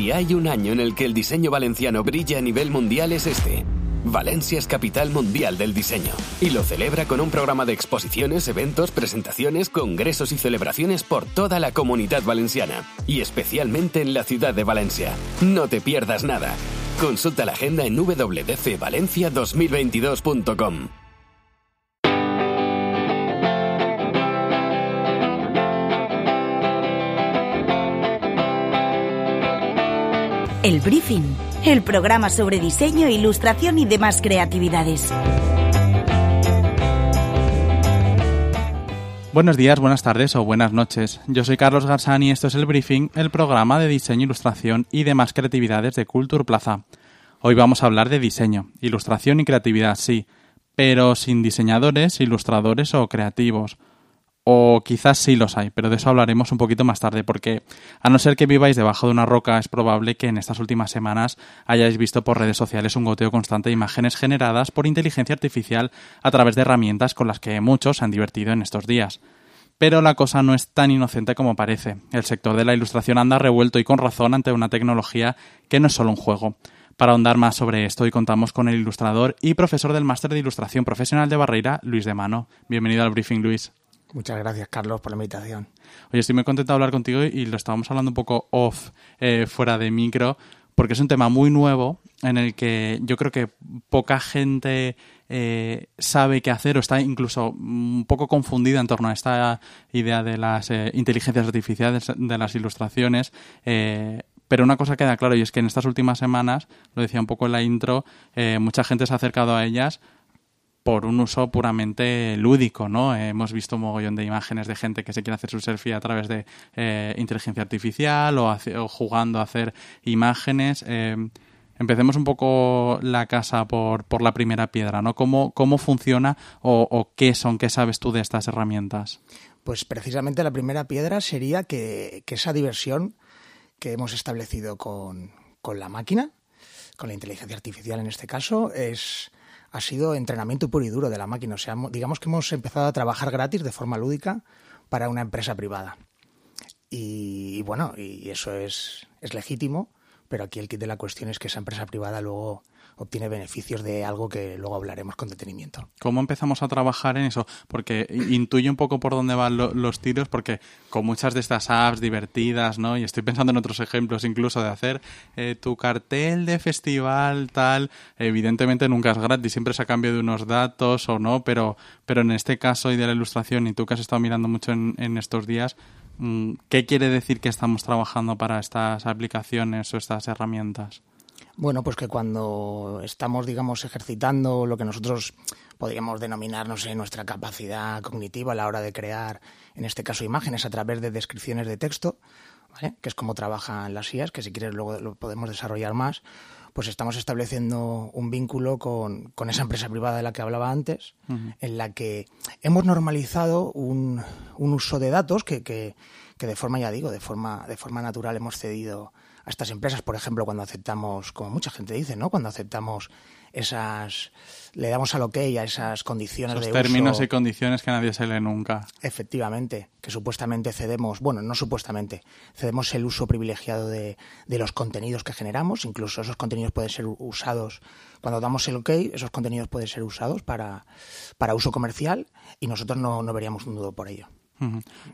Si hay un año en el que el diseño valenciano brilla a nivel mundial es este. Valencia es capital mundial del diseño y lo celebra con un programa de exposiciones, eventos, presentaciones, congresos y celebraciones por toda la comunidad valenciana y especialmente en la ciudad de Valencia. No te pierdas nada. Consulta la agenda en www.valencia2022.com. El Briefing, el programa sobre diseño, ilustración y demás creatividades. Buenos días, buenas tardes o buenas noches. Yo soy Carlos Garzani y esto es el Briefing, el programa de diseño, ilustración y demás creatividades de Culture Plaza. Hoy vamos a hablar de diseño, ilustración y creatividad, sí, pero sin diseñadores, ilustradores o creativos. O quizás sí los hay, pero de eso hablaremos un poquito más tarde, porque a no ser que viváis debajo de una roca, es probable que en estas últimas semanas hayáis visto por redes sociales un goteo constante de imágenes generadas por inteligencia artificial a través de herramientas con las que muchos se han divertido en estos días. Pero la cosa no es tan inocente como parece. El sector de la ilustración anda revuelto y con razón ante una tecnología que no es solo un juego. Para ahondar más sobre esto, hoy contamos con el ilustrador y profesor del Máster de Ilustración Profesional de Barreira, Luis de Mano. Bienvenido al briefing, Luis. Muchas gracias, Carlos, por la invitación. Oye, estoy muy contento de hablar contigo y lo estábamos hablando un poco off, eh, fuera de micro, porque es un tema muy nuevo en el que yo creo que poca gente eh, sabe qué hacer o está incluso un poco confundida en torno a esta idea de las eh, inteligencias artificiales, de las ilustraciones. pero una cosa queda claro y es que en estas últimas semanas, lo decía un poco en la intro, mucha gente se ha acercado a ellas por un uso puramente lúdico, ¿no? hemos visto un mogollón de imágenes de gente que se quiere hacer su selfie a través de eh, inteligencia artificial o, jugando a hacer imágenes. Eh, empecemos un poco la casa por, por la primera piedra, ¿no? ¿Cómo, cómo funciona o, qué son, qué sabes tú de estas herramientas? Pues precisamente la primera piedra sería que, que esa diversión que hemos establecido con, con la máquina, con la inteligencia artificial en este caso, es ha sido entrenamiento puro y duro de la máquina. O sea, digamos que hemos empezado a trabajar gratis de forma lúdica para una empresa privada. Y, bueno, y eso es, es legítimo, pero aquí el kit de la cuestión es que esa empresa privada luego obtiene beneficios de algo que luego hablaremos con detenimiento. ¿Cómo empezamos a trabajar en eso? Porque intuye un poco por dónde van los tiros, porque con muchas de estas apps divertidas, ¿no? Y estoy pensando en otros ejemplos incluso de hacer eh, tu cartel de festival, tal, evidentemente nunca es gratis, siempre es a cambio de unos datos o no, pero, pero en este caso y de la ilustración, y tú que has estado mirando mucho en, en estos días, mm, ¿qué quiere decir que estamos trabajando para estas aplicaciones o estas herramientas? Bueno, pues que cuando estamos, digamos, ejercitando lo que nosotros podríamos denominar, no sé, nuestra capacidad cognitiva a la hora de crear, en este caso, imágenes a través de descripciones de texto, ¿vale? que es como trabajan las IAS, que si quieres luego lo podemos desarrollar más, pues estamos estableciendo un vínculo con, esa empresa privada de la que hablaba antes, en la que hemos normalizado un, un uso de datos que, que, que, de forma, ya digo, de forma, de forma natural hemos cedido a estas empresas, por ejemplo, cuando aceptamos, como mucha gente dice, ¿no? Cuando aceptamos esas, le damos al ok a esas condiciones Esos de términos y condiciones que nadie se lee nunca. Efectivamente, que supuestamente cedemos, bueno, no supuestamente, cedemos el uso privilegiado de, de los contenidos que generamos, incluso esos contenidos pueden ser usados, cuando damos el ok, esos contenidos pueden ser usados para, para uso comercial y nosotros no, no veríamos un nudo por ello.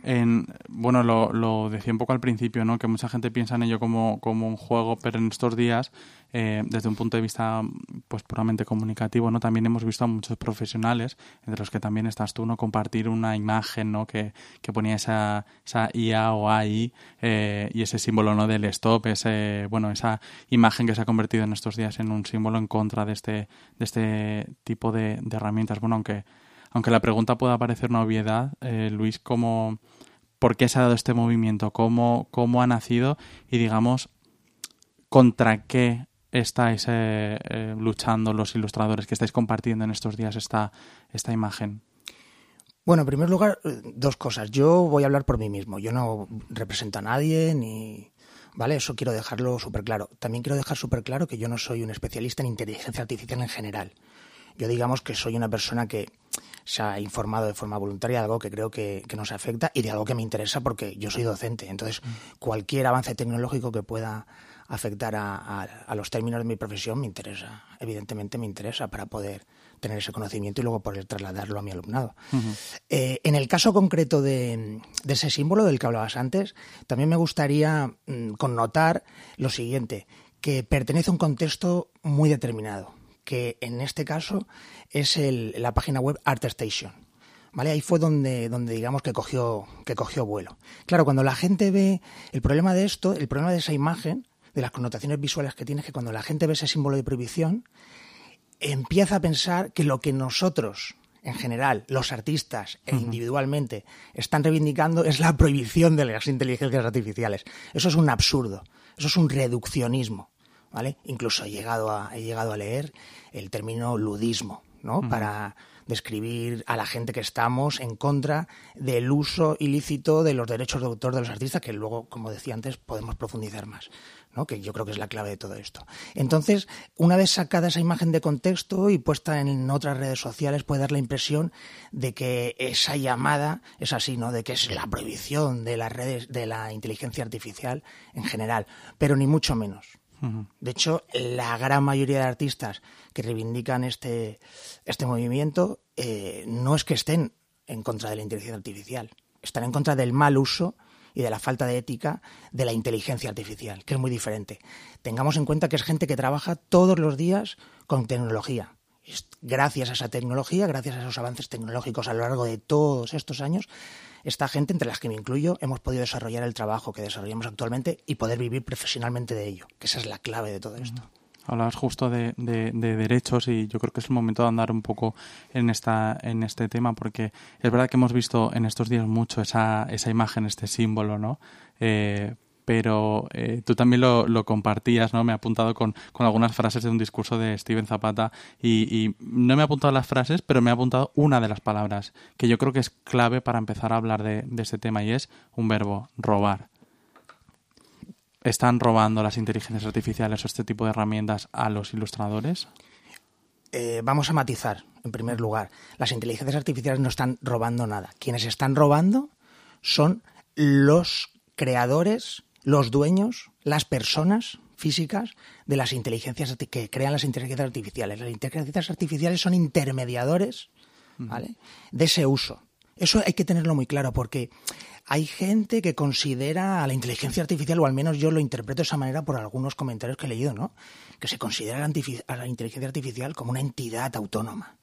En, bueno, lo, decía un poco al principio, ¿no? que mucha gente piensa en ello como, como un juego, pero en estos días, eh, desde un punto de vista pues puramente comunicativo, ¿no? también hemos visto a muchos profesionales, entre los que también estás tú, ¿no? compartir una imagen ¿no? que, que ponía esa, esa IA o AI eh, y ese símbolo ¿no? del stop, ese, bueno, esa imagen que se ha convertido en estos días en un símbolo en contra de este, de este tipo de, de herramientas. Bueno, aunque aunque la pregunta pueda parecer una obviedad, eh, Luis, ¿cómo, ¿por qué se ha dado este movimiento? ¿Cómo, cómo ha nacido? Y digamos, ¿contra qué estáis eh, eh, luchando los ilustradores que estáis compartiendo en estos días esta, esta imagen? Bueno, en primer lugar, dos cosas. Yo voy a hablar por mí mismo. Yo no represento a nadie ni... ¿Vale? Eso quiero dejarlo súper claro. También quiero dejar súper claro que yo no soy un especialista en inteligencia artificial en general. Yo digamos que soy una persona que se ha informado de forma voluntaria de algo que creo que, que nos afecta y de algo que me interesa porque yo soy docente. Entonces, mm. cualquier avance tecnológico que pueda afectar a, los términos de mi profesión, me interesa. Evidentemente me interesa para poder tener ese conocimiento y luego poder trasladarlo a mi alumnado. Eh, en el caso concreto de, ese símbolo del que hablabas antes, también me gustaría mm, connotar lo siguiente, que pertenece a un contexto muy determinado, que en este caso es la página web ArtStation. ¿Vale? Ahí fue donde, donde digamos que cogió, que cogió vuelo. Claro, cuando la gente ve el problema de esto, el problema de esa imagen, de las connotaciones visuales que tiene, es que cuando la gente ve ese símbolo de prohibición, empieza a pensar que lo que nosotros, en general, los artistas e individualmente, están reivindicando es la prohibición de las inteligencias artificiales. Eso es un absurdo, eso es un reduccionismo. ¿Vale? Incluso he llegado a, he llegado a leer el término ludismo, ¿no? Para describir a la gente que estamos en contra del uso ilícito de los derechos de autor de los artistas, que luego, como decía antes, podemos profundizar más. ¿no? que yo creo que es la clave de todo esto. Entonces, una vez sacada esa imagen de contexto y puesta en otras redes sociales, puede dar la impresión de que esa llamada es así, ¿no? De que es la prohibición de las redes, de la inteligencia artificial en general, pero ni mucho menos. De hecho, la gran mayoría de artistas que reivindican este, este movimiento eh, no es que estén en contra de la inteligencia artificial, están en contra del mal uso y de la falta de ética de la inteligencia artificial, que es muy diferente. Tengamos en cuenta que es gente que trabaja todos los días con tecnología. Gracias a esa tecnología, gracias a esos avances tecnológicos a lo largo de todos estos años, esta gente, entre las que me incluyo, hemos podido desarrollar el trabajo que desarrollamos actualmente y poder vivir profesionalmente de ello, que esa es la clave de todo esto. Hablabas justo de, derechos y yo creo que es el momento de andar un poco en esta en este tema porque es verdad que hemos visto en estos días mucho esa, esa imagen, este símbolo, ¿no? Eh, pero eh, tú también lo, compartías, ¿no? Me he apuntado con, algunas frases de un discurso de Steven Zapata y, no me he apuntado las frases, pero me he apuntado una de las palabras que yo creo que es clave para empezar a hablar de, de este tema y es un verbo, robar. ¿Están robando las inteligencias artificiales o este tipo de herramientas a los ilustradores? Eh, vamos a matizar, en primer lugar. Las inteligencias artificiales no están robando nada. Quienes están robando son los creadores los dueños, las personas físicas de las inteligencias que crean las inteligencias artificiales. Las inteligencias artificiales son intermediadores ¿vale? de ese uso. Eso hay que tenerlo muy claro porque hay gente que considera a la inteligencia artificial, o al menos yo lo interpreto de esa manera por algunos comentarios que he leído, ¿no? Que se considera a la inteligencia artificial como una entidad autónoma.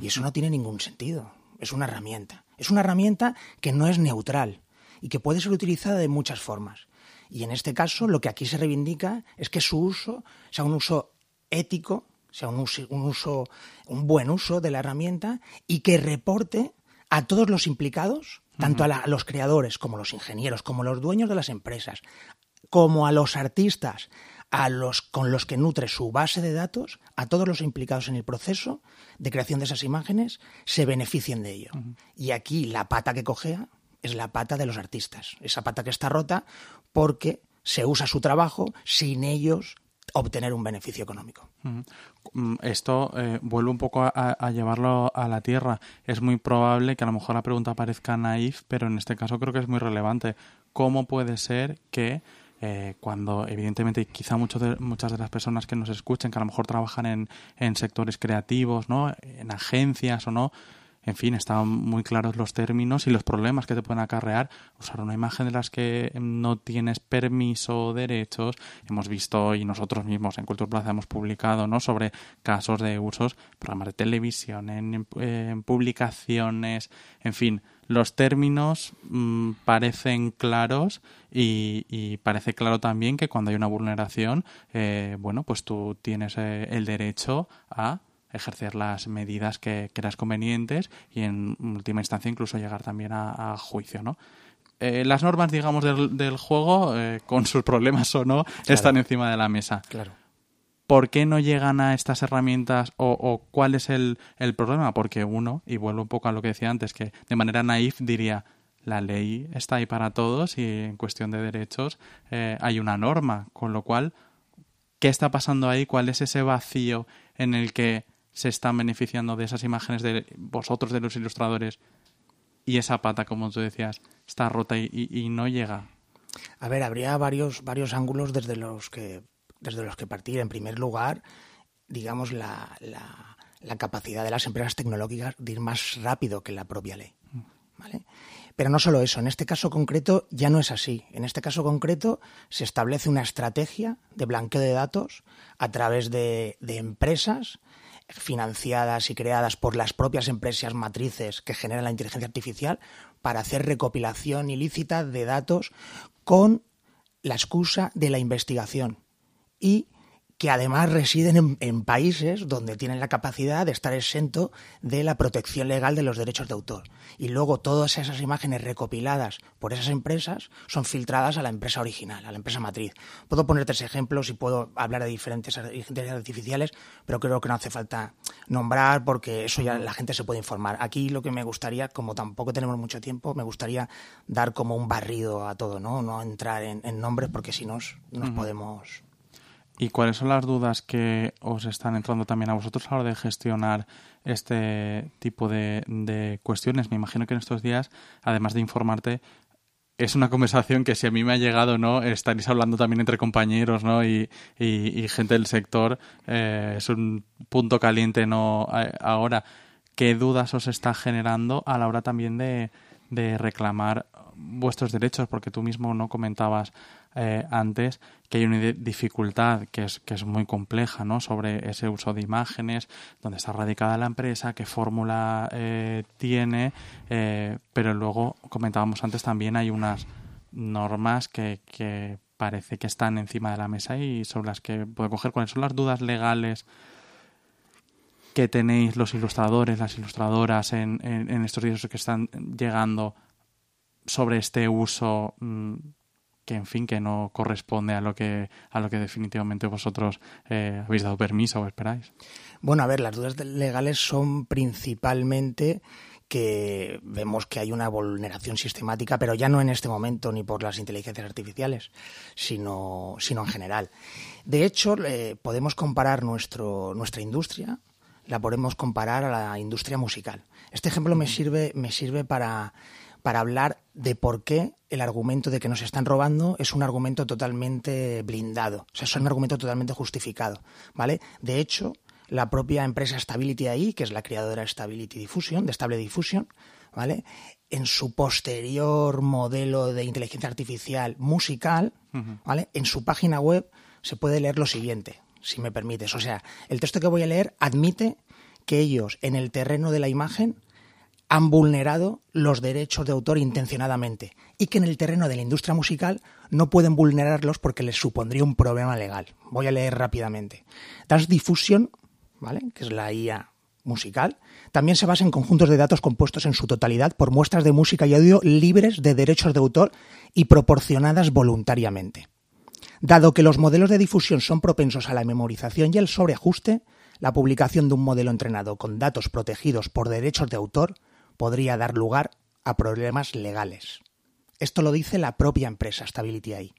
Y eso no tiene ningún sentido. Es una herramienta. Es una herramienta que no es neutral y que puede ser utilizada de muchas formas. Y en este caso lo que aquí se reivindica es que su uso sea un uso ético, sea un uso, un, buen uso de la herramienta y que reporte a todos los implicados, tanto a, los creadores como los ingenieros, como los dueños de las empresas, como a los artistas, a los con los que nutre su base de datos, a todos los implicados en el proceso de creación de esas imágenes, se beneficien de ello. Y aquí la pata que cogea es la pata de los artistas, esa pata que está rota porque se usa su trabajo sin ellos obtener un beneficio económico. Mm, esto eh, vuelve un poco a, llevarlo a la tierra. Es muy probable que a lo mejor la pregunta parezca naif, pero en este caso creo que es muy relevante. ¿Cómo puede ser que eh, cuando evidentemente quizá muchas de las personas que nos escuchen, que a lo mejor trabajan en, en sectores creativos, ¿no? en agencias o no, en fin, están muy claros los términos y los problemas que te pueden acarrear usar una imagen de las que no tienes permiso o derechos. Hemos visto y nosotros mismos en Cultura Plaza hemos publicado ¿no? sobre casos de usos, programas de televisión, en, publicaciones, en fin, los términos mm, parecen claros y, parece claro también que cuando hay una vulneración, eh, bueno, pues tú tienes eh, el derecho a ejercer las medidas que creas convenientes y en última instancia incluso llegar también a, juicio, ¿no? Eh, las normas, digamos, del, juego, eh, con sus problemas o no, están encima de la mesa. Claro. ¿Por qué no llegan a estas herramientas o, cuál es el, problema? Porque uno, y vuelvo un poco a lo que decía antes, que de manera naif diría, la ley está ahí para todos y en cuestión de derechos eh, hay una norma, con lo cual, ¿qué está pasando ahí? ¿Cuál es ese vacío en el que se están beneficiando de esas imágenes de vosotros, de los ilustradores, y esa pata, como tú decías, está rota y, no llega. A ver, habría varios, varios ángulos desde los que desde los que partir. En primer lugar, digamos, la, la, capacidad de las empresas tecnológicas de ir más rápido que la propia ley. ¿vale? Pero no solo eso, en este caso concreto ya no es así. En este caso concreto se establece una estrategia de blanqueo de datos a través de, de empresas financiadas y creadas por las propias empresas matrices que generan la inteligencia artificial para hacer recopilación ilícita de datos con la excusa de la investigación y que además residen en, países donde tienen la capacidad de estar exento de la protección legal de los derechos de autor. Y luego todas esas imágenes recopiladas por esas empresas son filtradas a la empresa original, a la empresa matriz. Puedo poner tres ejemplos y puedo hablar de diferentes inteligencias artificiales, pero creo que no hace falta nombrar porque eso ya la gente se puede informar. Aquí lo que me gustaría, como tampoco tenemos mucho tiempo, me gustaría dar como un barrido a todo, no, no entrar en, nombres porque si no nos podemos ¿Y cuáles son las dudas que os están entrando también a vosotros a la hora de gestionar este tipo de, cuestiones? Me imagino que en estos días, además de informarte, es una conversación que si a mí me ha llegado, ¿no? Estaréis hablando también entre compañeros, ¿no? Y, gente del sector. Eh, es un punto caliente, ¿no? Ahora, ¿qué dudas os está generando a la hora también de, de reclamar vuestros derechos? Porque tú mismo no comentabas eh, antes que hay una dificultad que es, que es muy compleja ¿no? sobre ese uso de imágenes, dónde está radicada la empresa, qué fórmula eh, tiene, eh, pero luego comentábamos antes también hay unas normas que, que parece que están encima de la mesa y sobre las que puede coger cuáles son las dudas legales que tenéis los ilustradores, las ilustradoras en, en, estos días que están llegando sobre este uso mm, que en fin que no corresponde a lo que a lo que definitivamente vosotros eh, habéis dado permiso o esperáis bueno a ver las dudas legales son principalmente que vemos que hay una vulneración sistemática, pero ya no en este momento ni por las inteligencias artificiales, sino, sino en general. De hecho, podemos comparar nuestro, nuestra industria, la podemos comparar a la industria musical. Este ejemplo me sirve, me sirve para, para hablar de por qué el argumento de que nos están robando es un argumento totalmente blindado, o sea, es un argumento totalmente justificado, ¿vale? De hecho, la propia empresa Stability AI, que es la creadora de Stability Diffusion, de Stable Diffusion, ¿vale? En su posterior modelo de inteligencia artificial musical, ¿vale? En su página web se puede leer lo siguiente, si me permites. O sea, el texto que voy a leer admite que ellos en el terreno de la imagen han vulnerado los derechos de autor intencionadamente y que en el terreno de la industria musical no pueden vulnerarlos porque les supondría un problema legal. Voy a leer rápidamente. Dance Diffusion, ¿vale? que es la IA musical, también se basa en conjuntos de datos compuestos en su totalidad por muestras de música y audio libres de derechos de autor y proporcionadas voluntariamente. Dado que los modelos de difusión son propensos a la memorización y el sobreajuste, la publicación de un modelo entrenado con datos protegidos por derechos de autor podría dar lugar a problemas legales. Esto lo dice la propia empresa Stability AI,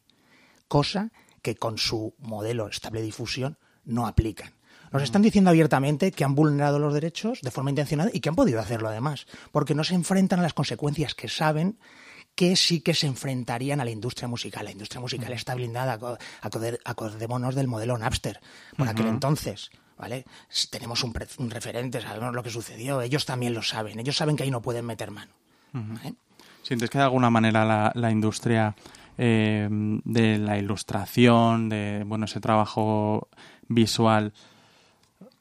cosa que con su modelo estable difusión no aplican. Nos están diciendo abiertamente que han vulnerado los derechos de forma intencionada y que han podido hacerlo además, porque no se enfrentan a las consecuencias que saben que sí que se enfrentarían a la industria musical. La industria musical está blindada, acordémonos del modelo Napster por aquel entonces. ¿Vale? Tenemos un, referente, sabemos lo que sucedió, ellos también lo saben, ellos saben que ahí no pueden meter mano. ¿Sientes que de alguna manera la, industria eh, de la ilustración, de bueno ese trabajo visual,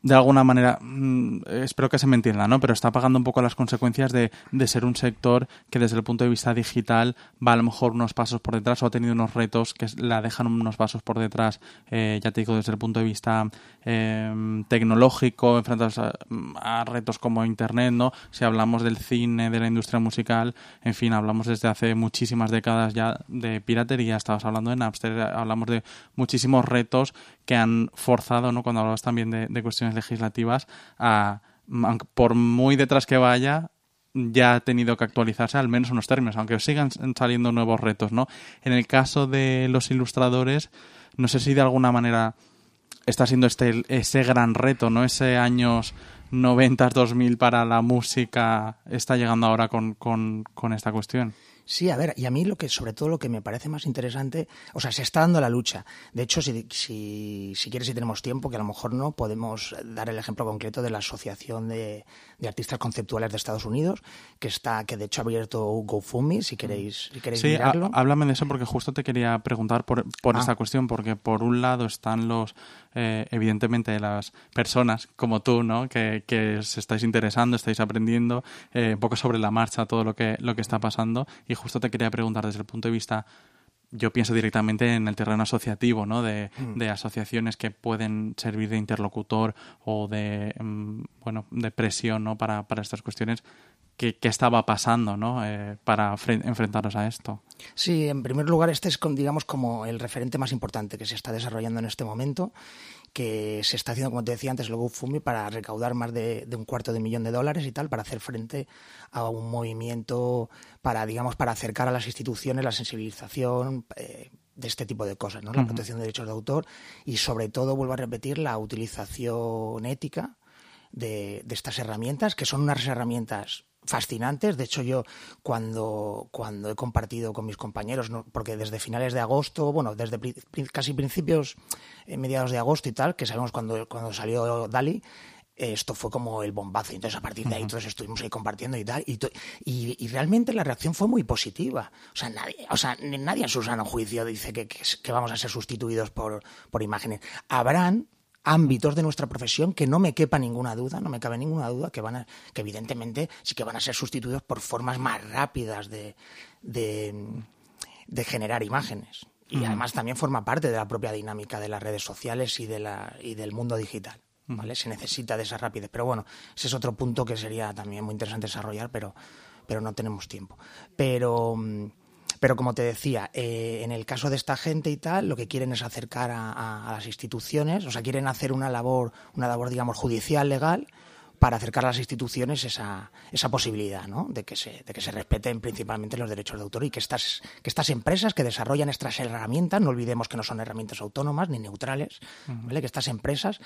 de alguna manera, mm, espero que se me entienda, ¿no? Pero está pagando un poco las consecuencias de, de, ser un sector que desde el punto de vista digital va a lo mejor unos pasos por detrás o ha tenido unos retos que la dejan unos pasos por detrás, eh, ya te digo, desde el punto de vista eh, tecnológico, enfrentados a, retos como Internet, ¿no? Si hablamos del cine, de la industria musical, en fin, hablamos desde hace muchísimas décadas ya de piratería, estabas hablando de Napster, hablamos de muchísimos retos que han forzado, ¿no? Cuando hablabas también de, de cuestiones legislativas, por muy detrás que vaya, ya ha tenido que actualizarse al menos unos términos, aunque sigan saliendo nuevos retos, ¿no? En el caso de los ilustradores, no sé si de alguna manera está siendo este ese gran reto, ¿no? Ese años 90, 2000 para la música está llegando ahora con, con esta cuestión. Sí, a ver, y a mí lo que, sobre todo lo que me parece más interesante, o sea, se está dando la lucha. De hecho, si, si, si quieres, si tenemos tiempo, que a lo mejor no, podemos dar el ejemplo concreto de la Asociación de, Artistas Conceptuales de Estados Unidos, que está, que de hecho ha abierto GoFundMe, si queréis, si queréis sí, mirarlo. háblame de eso porque justo te quería preguntar por, por Ah. esta cuestión, porque por un lado están los, eh, evidentemente, las personas como tú, ¿no? Que, que os estáis interesando, estáis aprendiendo eh, un poco sobre la marcha todo lo que, lo que está pasando y justo te quería preguntar desde el punto de vista yo pienso directamente en el terreno asociativo, ¿no? De, de, asociaciones que pueden servir de interlocutor o de, mm, bueno, de presión, ¿no? Para, para estas cuestiones. ¿Qué, qué estaba pasando, ¿no? Eh, para enfrentaros a esto. Sí, en primer lugar, este es, digamos, como el referente más importante que se está desarrollando en este momento que se está haciendo, como te decía antes, el GoFundMe para recaudar más de, de, un cuarto de millón de dólares y tal, para hacer frente a un movimiento para, digamos, para acercar a las instituciones la sensibilización eh, de este tipo de cosas, ¿no? La uh -huh. protección de derechos de autor y, sobre todo, vuelvo a repetir, la utilización ética de, de estas herramientas, que son unas herramientas fascinantes. De hecho, yo cuando, cuando he compartido con mis compañeros, ¿no? porque desde finales de agosto, bueno, desde pri casi principios, eh, mediados de agosto y tal, que sabemos cuando, cuando salió Dali, esto fue como el bombazo. Entonces, a partir de ahí, todos estuvimos ahí compartiendo y tal. Y, y, y, realmente la reacción fue muy positiva. O sea, nadie, o sea, nadie en su sano juicio dice que, que, que vamos a ser sustituidos por, por imágenes. Habrán ámbitos de nuestra profesión que no me quepa ninguna duda, no me cabe ninguna duda que van a, que evidentemente sí que van a ser sustituidos por formas más rápidas de, de, de generar imágenes. Y uh -huh. además también forma parte de la propia dinámica de las redes sociales y, de la, y del mundo digital. ¿vale? Se necesita de esa rapidez. Pero bueno, ese es otro punto que sería también muy interesante desarrollar, pero, pero no tenemos tiempo. Pero, pero como te decía, eh, en el caso de esta gente y tal, lo que quieren es acercar a, a, a, las instituciones, o sea, quieren hacer una labor, una labor, digamos, judicial, legal, para acercar a las instituciones esa, esa posibilidad ¿no? de, que se, de que se respeten principalmente los derechos de autor y que estas, que estas empresas que desarrollan estas herramientas, no olvidemos que no son herramientas autónomas ni neutrales, uh -huh. ¿vale? que estas empresas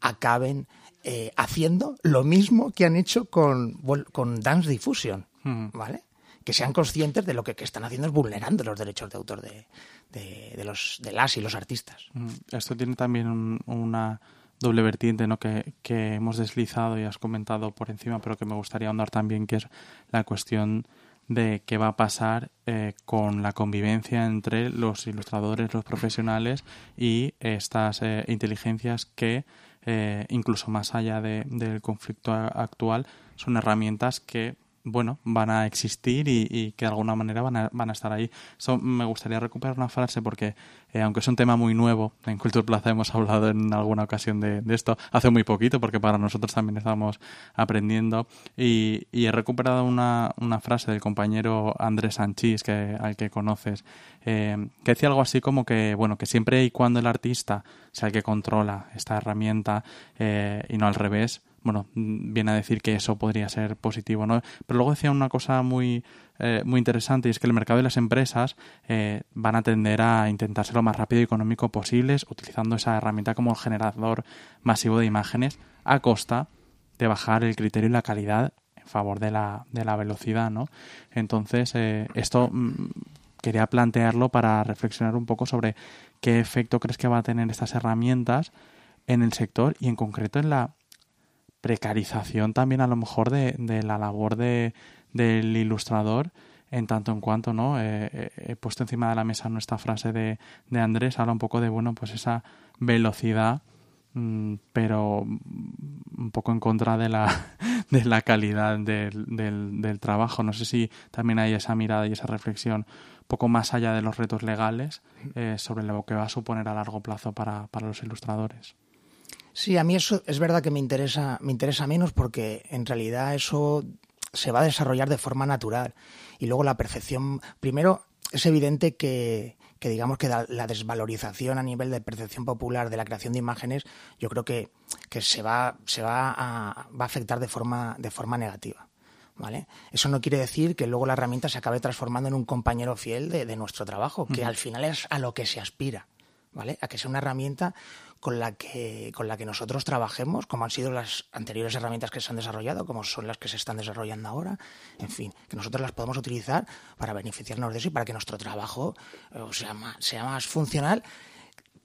acaben eh, haciendo lo mismo que han hecho con, con Dance Diffusion. ¿vale? Que sean conscientes de lo que, que, están haciendo es vulnerando los derechos de autor de, de, los, de las y los artistas. Esto tiene también un, una doble vertiente ¿no? que, que, hemos deslizado y has comentado por encima, pero que me gustaría ahondar también, que es la cuestión de qué va a pasar eh, con la convivencia entre los ilustradores, los profesionales y estas eh, inteligencias que, eh, incluso más allá de, del conflicto actual, son herramientas que bueno, van a existir y, y, que de alguna manera van a, van a estar ahí. So, me gustaría recuperar una frase porque, eh, aunque es un tema muy nuevo, en Culture Plaza hemos hablado en alguna ocasión de, de, esto, hace muy poquito, porque para nosotros también estamos aprendiendo, y, y he recuperado una, una, frase del compañero Andrés Sanchís, que, al que conoces, eh, que decía algo así como que, bueno, que siempre y cuando el artista sea el que controla esta herramienta eh, y no al revés, bueno, viene a decir que eso podría ser positivo, ¿no? Pero luego decía una cosa muy, eh, muy interesante y es que el mercado y las empresas eh, van a tender a intentar ser lo más rápido y económico posibles utilizando esa herramienta como generador masivo de imágenes a costa de bajar el criterio y la calidad en favor de la, de la velocidad, ¿no? Entonces, eh, esto mmm, quería plantearlo para reflexionar un poco sobre qué efecto crees que va a tener estas herramientas en el sector y en concreto en la precarización también a lo mejor de, de la labor de, del ilustrador en tanto en cuanto no eh, he puesto encima de la mesa nuestra frase de, de Andrés habla un poco de bueno pues esa velocidad mmm, pero un poco en contra de la de la calidad del, del, del, trabajo. No sé si también hay esa mirada y esa reflexión un poco más allá de los retos legales eh, sobre lo que va a suponer a largo plazo para, para los ilustradores Sí, a mí eso es verdad que me interesa, me interesa menos porque en realidad eso se va a desarrollar de forma natural. Y luego la percepción, primero, es evidente que, que digamos que la desvalorización a nivel de percepción popular de la creación de imágenes, yo creo que, que se va, se va a, va a afectar de forma, de forma negativa. ¿Vale? Eso no quiere decir que luego la herramienta se acabe transformando en un compañero fiel de, de nuestro trabajo, que uh -huh. al final es a lo que se aspira. ¿Vale? A que sea una herramienta con la que con la que nosotros trabajemos, como han sido las anteriores herramientas que se han desarrollado, como son las que se están desarrollando ahora, en fin, que nosotros las podemos utilizar para beneficiarnos de eso y para que nuestro trabajo eh, sea, más, sea más funcional.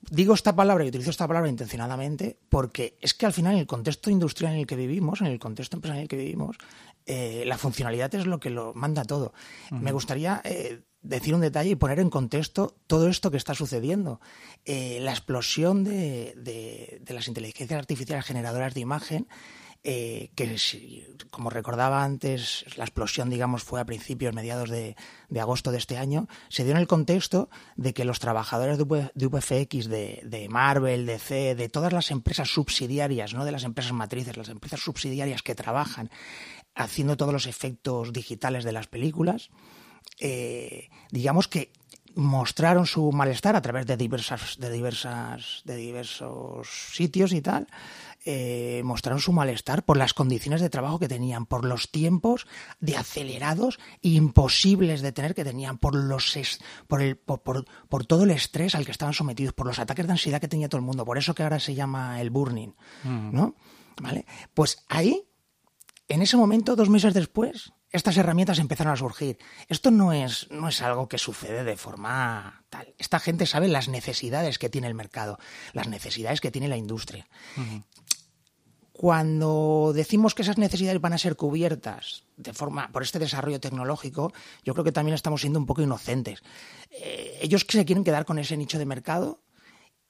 Digo esta palabra y utilizo esta palabra intencionadamente porque es que al final en el contexto industrial en el que vivimos, en el contexto empresarial en el que vivimos, eh, la funcionalidad es lo que lo manda todo. Me gustaría eh, decir un detalle y poner en contexto todo esto que está sucediendo. Eh, la explosión de, de, las inteligencias artificiales generadoras de imagen, eh, que como recordaba antes, la explosión, digamos, fue a principios, mediados de, de, agosto de este año, se dio en el contexto de que los trabajadores de, UPFX, de Marvel, de C, de todas las empresas subsidiarias, no de las empresas matrices, las empresas subsidiarias que trabajan haciendo todos los efectos digitales de las películas, eh, digamos que mostraron su malestar a través de diversas de diversas de diversos sitios y tal eh, mostraron su malestar por las condiciones de trabajo que tenían por los tiempos de acelerados e imposibles de tener que tenían por los por el por, por, todo el estrés al que estaban sometidos por los ataques de ansiedad que tenía todo el mundo por eso que ahora se llama el burning mm. no vale pues ahí en ese momento dos meses después estas herramientas empezaron a surgir. Esto no es, no es algo que sucede de forma tal. Esta gente sabe las necesidades que tiene el mercado, las necesidades que tiene la industria. Cuando decimos que esas necesidades van a ser cubiertas de forma por este desarrollo tecnológico, yo creo que también estamos siendo un poco inocentes. Eh, ellos se quieren quedar con ese nicho de mercado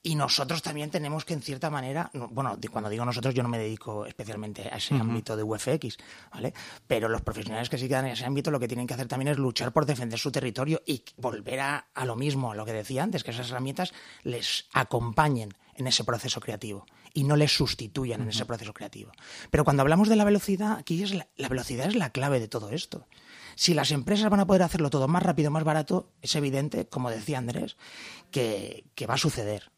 y nosotros también tenemos que, en cierta manera, bueno, cuando digo nosotros, yo no me dedico especialmente a ese ámbito de UFX, ¿vale? Pero los profesionales que sí quedan en ese ámbito lo que tienen que hacer también es luchar por defender su territorio y volver a, a lo mismo, a lo que decía antes, que esas herramientas les acompañen en ese proceso creativo y no les sustituyan en ese proceso creativo. Pero cuando hablamos de la velocidad, aquí es la, la velocidad es la clave de todo esto. Si las empresas van a poder hacerlo todo más rápido, más barato, es evidente, como decía Andrés, que, que va a suceder.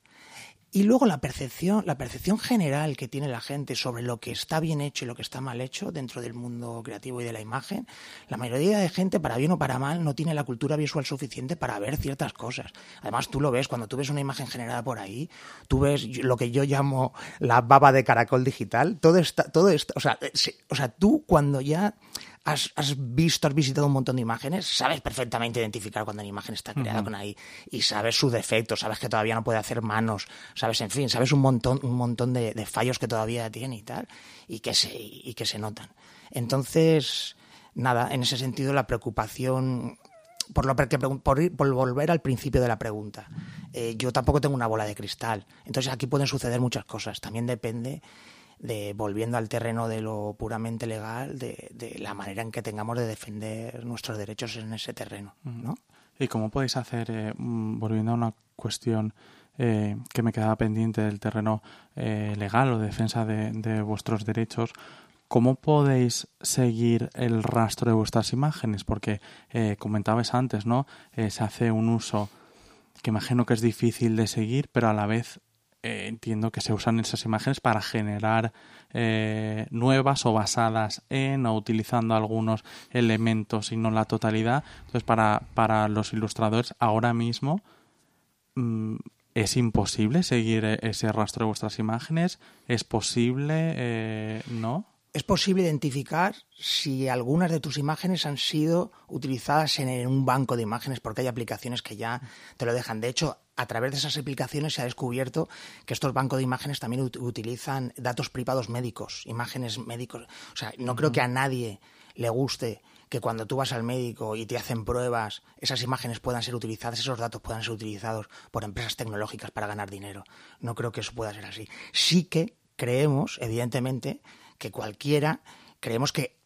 Y luego la percepción, la percepción general que tiene la gente sobre lo que está bien hecho y lo que está mal hecho dentro del mundo creativo y de la imagen, la mayoría de gente, para bien o para mal, no tiene la cultura visual suficiente para ver ciertas cosas. Además, tú lo ves, cuando tú ves una imagen generada por ahí, tú ves lo que yo llamo la baba de caracol digital, todo está, todo esto, o sea, o sea, tú cuando ya has, visto, has visitado un montón de imágenes, sabes perfectamente identificar cuando una imagen está creada con ahí y sabes su defecto, sabes que todavía no puede hacer manos, sabes, en fin, sabes un montón, un montón de, fallos que todavía tiene y tal, y que se, y que se notan. Entonces, nada, en ese sentido la preocupación por, lo, por, por, volver al principio de la pregunta. Eh, yo tampoco tengo una bola de cristal. Entonces aquí pueden suceder muchas cosas. También depende de volviendo al terreno de lo puramente legal, de, de, la manera en que tengamos de defender nuestros derechos en ese terreno, ¿no? ¿Y cómo podéis hacer, eh, mm, volviendo a una cuestión eh, que me quedaba pendiente del terreno eh, legal o de defensa de, de, vuestros derechos, ¿cómo podéis seguir el rastro de vuestras imágenes? Porque comentabas antes, ¿no? se hace un uso que imagino que es difícil de seguir, pero a la vez eh, entiendo que se usan esas imágenes para generar eh, nuevas o basadas en o utilizando algunos elementos y no la totalidad. Entonces, para, para los ilustradores ahora mismo mm, es imposible seguir e-, ese rastro de vuestras imágenes. ¿Es posible? Eh, ¿No? Es posible identificar si algunas de tus imágenes han sido utilizadas en un banco de imágenes, porque hay aplicaciones que ya te lo dejan. De hecho, a través de esas aplicaciones se ha descubierto que estos bancos de imágenes también utilizan datos privados médicos, imágenes médicos. O sea, no creo que a nadie le guste que cuando tú vas al médico y te hacen pruebas, esas imágenes puedan ser utilizadas, esos datos puedan ser utilizados por empresas tecnológicas para ganar dinero. No creo que eso pueda ser así. Sí que creemos, evidentemente, que cualquiera, creemos que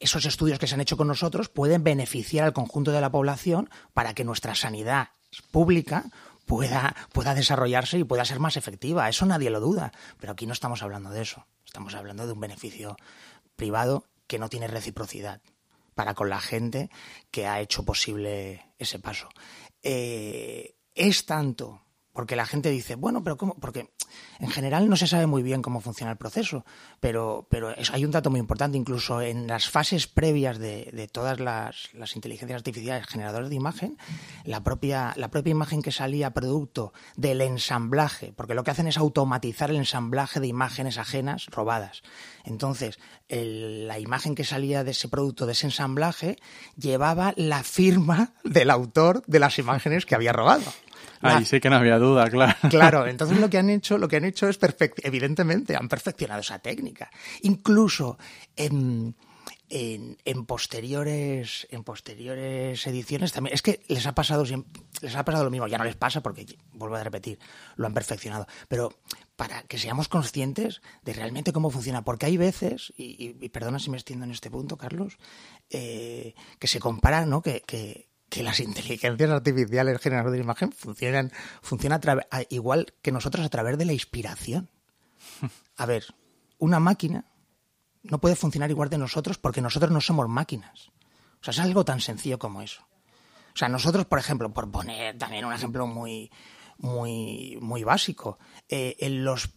esos estudios que se han hecho con nosotros pueden beneficiar al conjunto de la población para que nuestra sanidad pública pueda, pueda desarrollarse y pueda ser más efectiva. Eso nadie lo duda. Pero aquí no estamos hablando de eso. Estamos hablando de un beneficio privado que no tiene reciprocidad para con la gente que ha hecho posible ese paso. Eh, es tanto porque la gente dice, bueno, pero ¿cómo? Porque en general no se sabe muy bien cómo funciona el proceso, pero, pero hay un dato muy importante, incluso en las fases previas de, todas las, inteligencias artificiales generadoras de imagen, la propia, la propia imagen que salía producto del ensamblaje, porque lo que hacen es automatizar el ensamblaje de imágenes ajenas robadas. Entonces, la imagen que salía de ese producto, de ese ensamblaje, llevaba la firma del autor de las imágenes que había robado. Ahí sí que no había duda, claro. Claro, entonces lo que han hecho, lo que han hecho es evidentemente han perfeccionado esa técnica. Incluso en, en, posteriores en posteriores ediciones también es que les ha pasado les ha pasado lo mismo ya no les pasa porque vuelvo a repetir lo han perfeccionado pero para que seamos conscientes de realmente cómo funciona porque hay veces y, perdona si me extiendo en este punto Carlos eh, que se compara no que, que que las inteligencias artificiales generadoras de imagen funcionan, funcionan igual que nosotros a través de la inspiración. A ver, una máquina no puede funcionar igual de nosotros porque nosotros no somos máquinas. O sea, es algo tan sencillo como eso. O sea, nosotros, por ejemplo, por poner también un ejemplo muy, muy, muy básico, eh, en los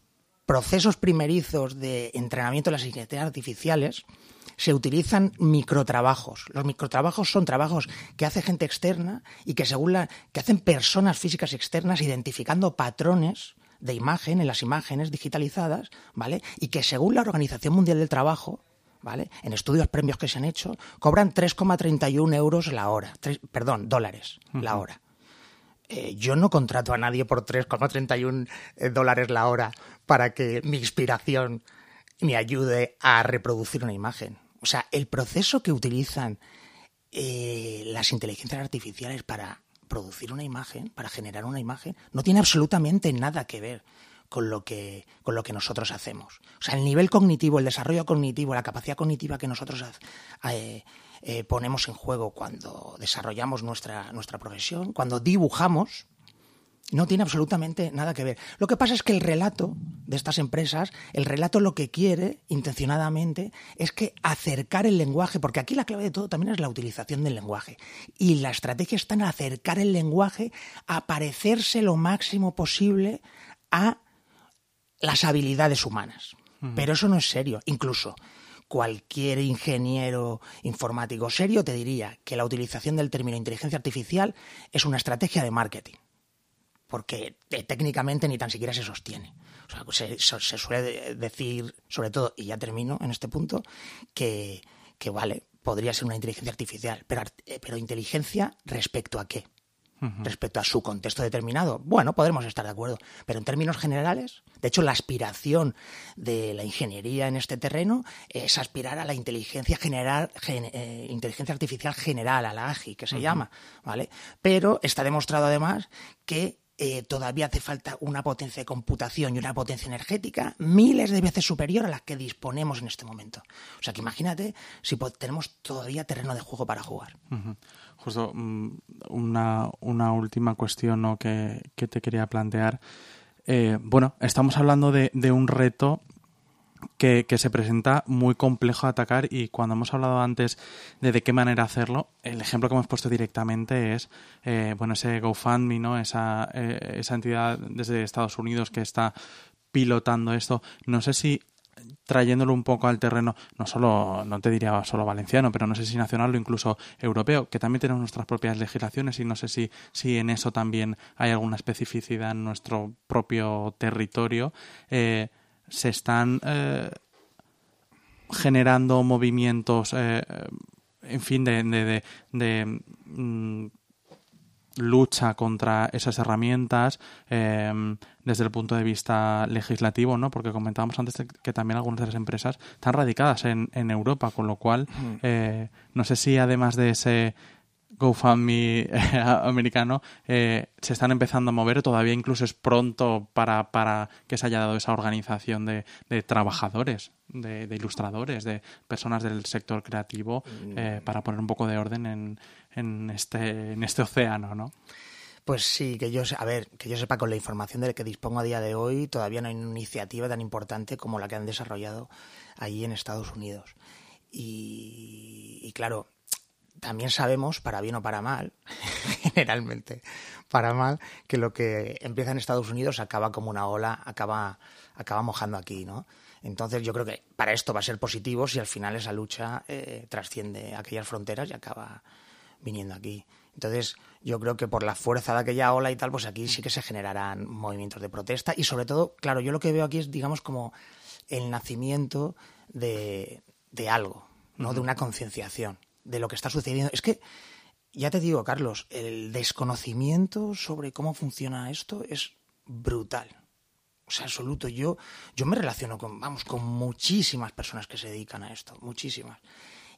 procesos primerizos de entrenamiento de las inteligencias artificiales, se utilizan microtrabajos. Los microtrabajos son trabajos que hace gente externa y que según la que hacen personas físicas externas identificando patrones de imagen en las imágenes digitalizadas, ¿vale? Y que según la Organización Mundial del Trabajo, ¿vale? En estudios premios que se han hecho, cobran 3,31 euros la hora, perdón, dólares la hora. Eh, yo no contrato a nadie por 3,31 eh, dólares la hora para que mi inspiración me ayude a reproducir una imagen. O sea, el proceso que utilizan eh, las inteligencias artificiales para producir una imagen, para generar una imagen, no tiene absolutamente nada que ver con lo que, con lo que nosotros hacemos. O sea, el nivel cognitivo, el desarrollo cognitivo, la capacidad cognitiva que nosotros eh, eh, ponemos en juego cuando desarrollamos nuestra, nuestra profesión, cuando dibujamos, no tiene absolutamente nada que ver. Lo que pasa es que el relato de estas empresas, el relato lo que quiere intencionadamente es que acercar el lenguaje, porque aquí la clave de todo también es la utilización del lenguaje. Y la estrategia está en acercar el lenguaje a parecerse lo máximo posible a las habilidades humanas. Pero eso no es serio. Incluso cualquier ingeniero informático serio te diría que la utilización del término inteligencia artificial es una estrategia de marketing porque eh, técnicamente ni tan siquiera se sostiene. O sea, se, se, suele decir, sobre todo, y ya termino en este punto, que, que vale, podría ser una inteligencia artificial, pero, eh, pero inteligencia respecto a qué? respecto a su contexto determinado. Bueno, podremos estar de acuerdo, pero en términos generales, de hecho, la aspiración de la ingeniería en este terreno es aspirar a la inteligencia general, eh, inteligencia artificial general, a la AGI, que se llama, ¿vale? Pero está demostrado además que eh, todavía hace falta una potencia de computación y una potencia energética miles de veces superior a la que disponemos en este momento. O sea que imagínate si tenemos todavía terreno de juego para jugar. Justo mm, una, una, última cuestión que, te quería plantear. Eh, bueno, estamos hablando de, de un reto que, se presenta muy complejo de atacar y cuando hemos hablado antes de de qué manera hacerlo, el ejemplo que hemos puesto directamente es eh, bueno ese GoFundMe, ¿no? Esa, eh, esa entidad desde Estados Unidos que está pilotando esto. No sé si trayéndolo un poco al terreno, no solo, no te diría solo valenciano, pero no sé si nacional o incluso europeo, que también tenemos nuestras propias legislaciones y no sé si, si en eso también hay alguna especificidad en nuestro propio territorio. Eh, se están eh, generando movimientos, eh, en fin, de, mm, lucha contra esas herramientas desde el punto de vista legislativo, ¿no? Porque comentábamos antes que también algunas de las empresas están radicadas en, en Europa, con lo cual mm. eh, no sé si además de ese GoFundMe americano eh, se están empezando a mover, todavía incluso es pronto para, para que se haya dado esa organización de, de trabajadores, de, ilustradores, de personas del sector creativo, eh, mm. para poner un poco de orden en, en, este, en este océano, ¿no? Pues sí, que yo, a ver, que yo sepa con la información de la que dispongo a día de hoy, todavía no hay una iniciativa tan importante como la que han desarrollado allí en Estados Unidos. y claro, también sabemos, para bien o para mal, generalmente para mal, que lo que empieza en Estados Unidos acaba como una ola, acaba, acaba mojando aquí, ¿no? Entonces yo creo que para esto va a ser positivo si al final esa lucha eh, trasciende aquellas fronteras y acaba viniendo aquí. Entonces yo creo que por la fuerza de aquella ola y tal, pues aquí sí que se generarán movimientos de protesta y sobre todo, claro, yo lo que veo aquí es, digamos, como el nacimiento de, de algo, ¿no? De una concienciación de lo que está sucediendo. Es que, ya te digo, Carlos, el desconocimiento sobre cómo funciona esto es brutal. O sea, absoluto. Yo, yo me relaciono con, vamos, con muchísimas personas que se dedican a esto, muchísimas.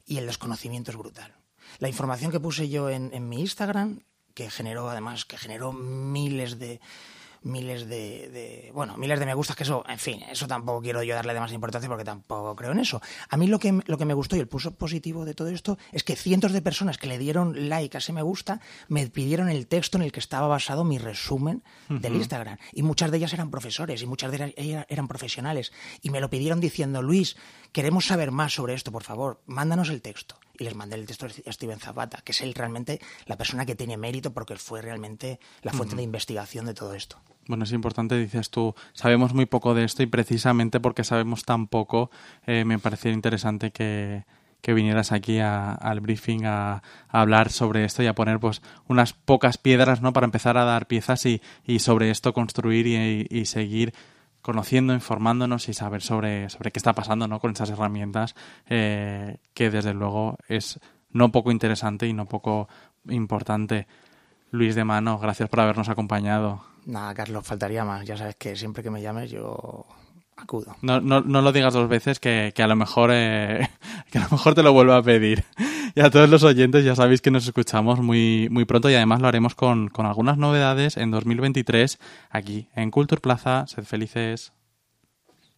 Y el desconocimiento es brutal. La información que puse yo en, en mi Instagram, que generó además, que generó miles de, miles de, bueno, miles de me gustas, que eso, en fin, eso tampoco quiero yo darle demasiada importancia porque tampoco creo en eso. A mí lo que, lo que me gustó y el pulso positivo de todo esto es que cientos de personas que le dieron like a ese me gusta me pidieron el texto en el que estaba basado mi resumen del Instagram. Y muchas de ellas eran profesores y muchas de ellas eran profesionales. Y me lo pidieron diciendo, Luis, queremos saber más sobre esto, por favor, mándanos el texto. Y les mandé el texto a Steven Zapata, que es él realmente la persona que tiene mérito porque fue realmente la fuente de investigación de todo esto. Bueno, es importante, dices tú, sabemos muy poco de esto y precisamente porque sabemos tan poco, eh, me parecía interesante que, vinieras aquí al briefing a, hablar sobre esto y a poner pues unas pocas piedras no para empezar a dar piezas y, y sobre esto construir y, seguir conociendo, informándonos y saber sobre, sobre qué está pasando ¿no? con esas herramientas eh, que desde luego es no poco interesante y no poco importante. Luis de Mano, gracias por habernos acompañado. Nada, Carlos, faltaría más. Ya sabes que siempre que me llames yo acudo. No, no, no lo digas dos veces que, a lo mejor eh, que a lo mejor te lo vuelvo a pedir. Y a todos los oyentes ya sabéis que nos escuchamos muy, muy pronto y además lo haremos con, con algunas novedades en 2023 aquí en Culture Plaza. Sed felices.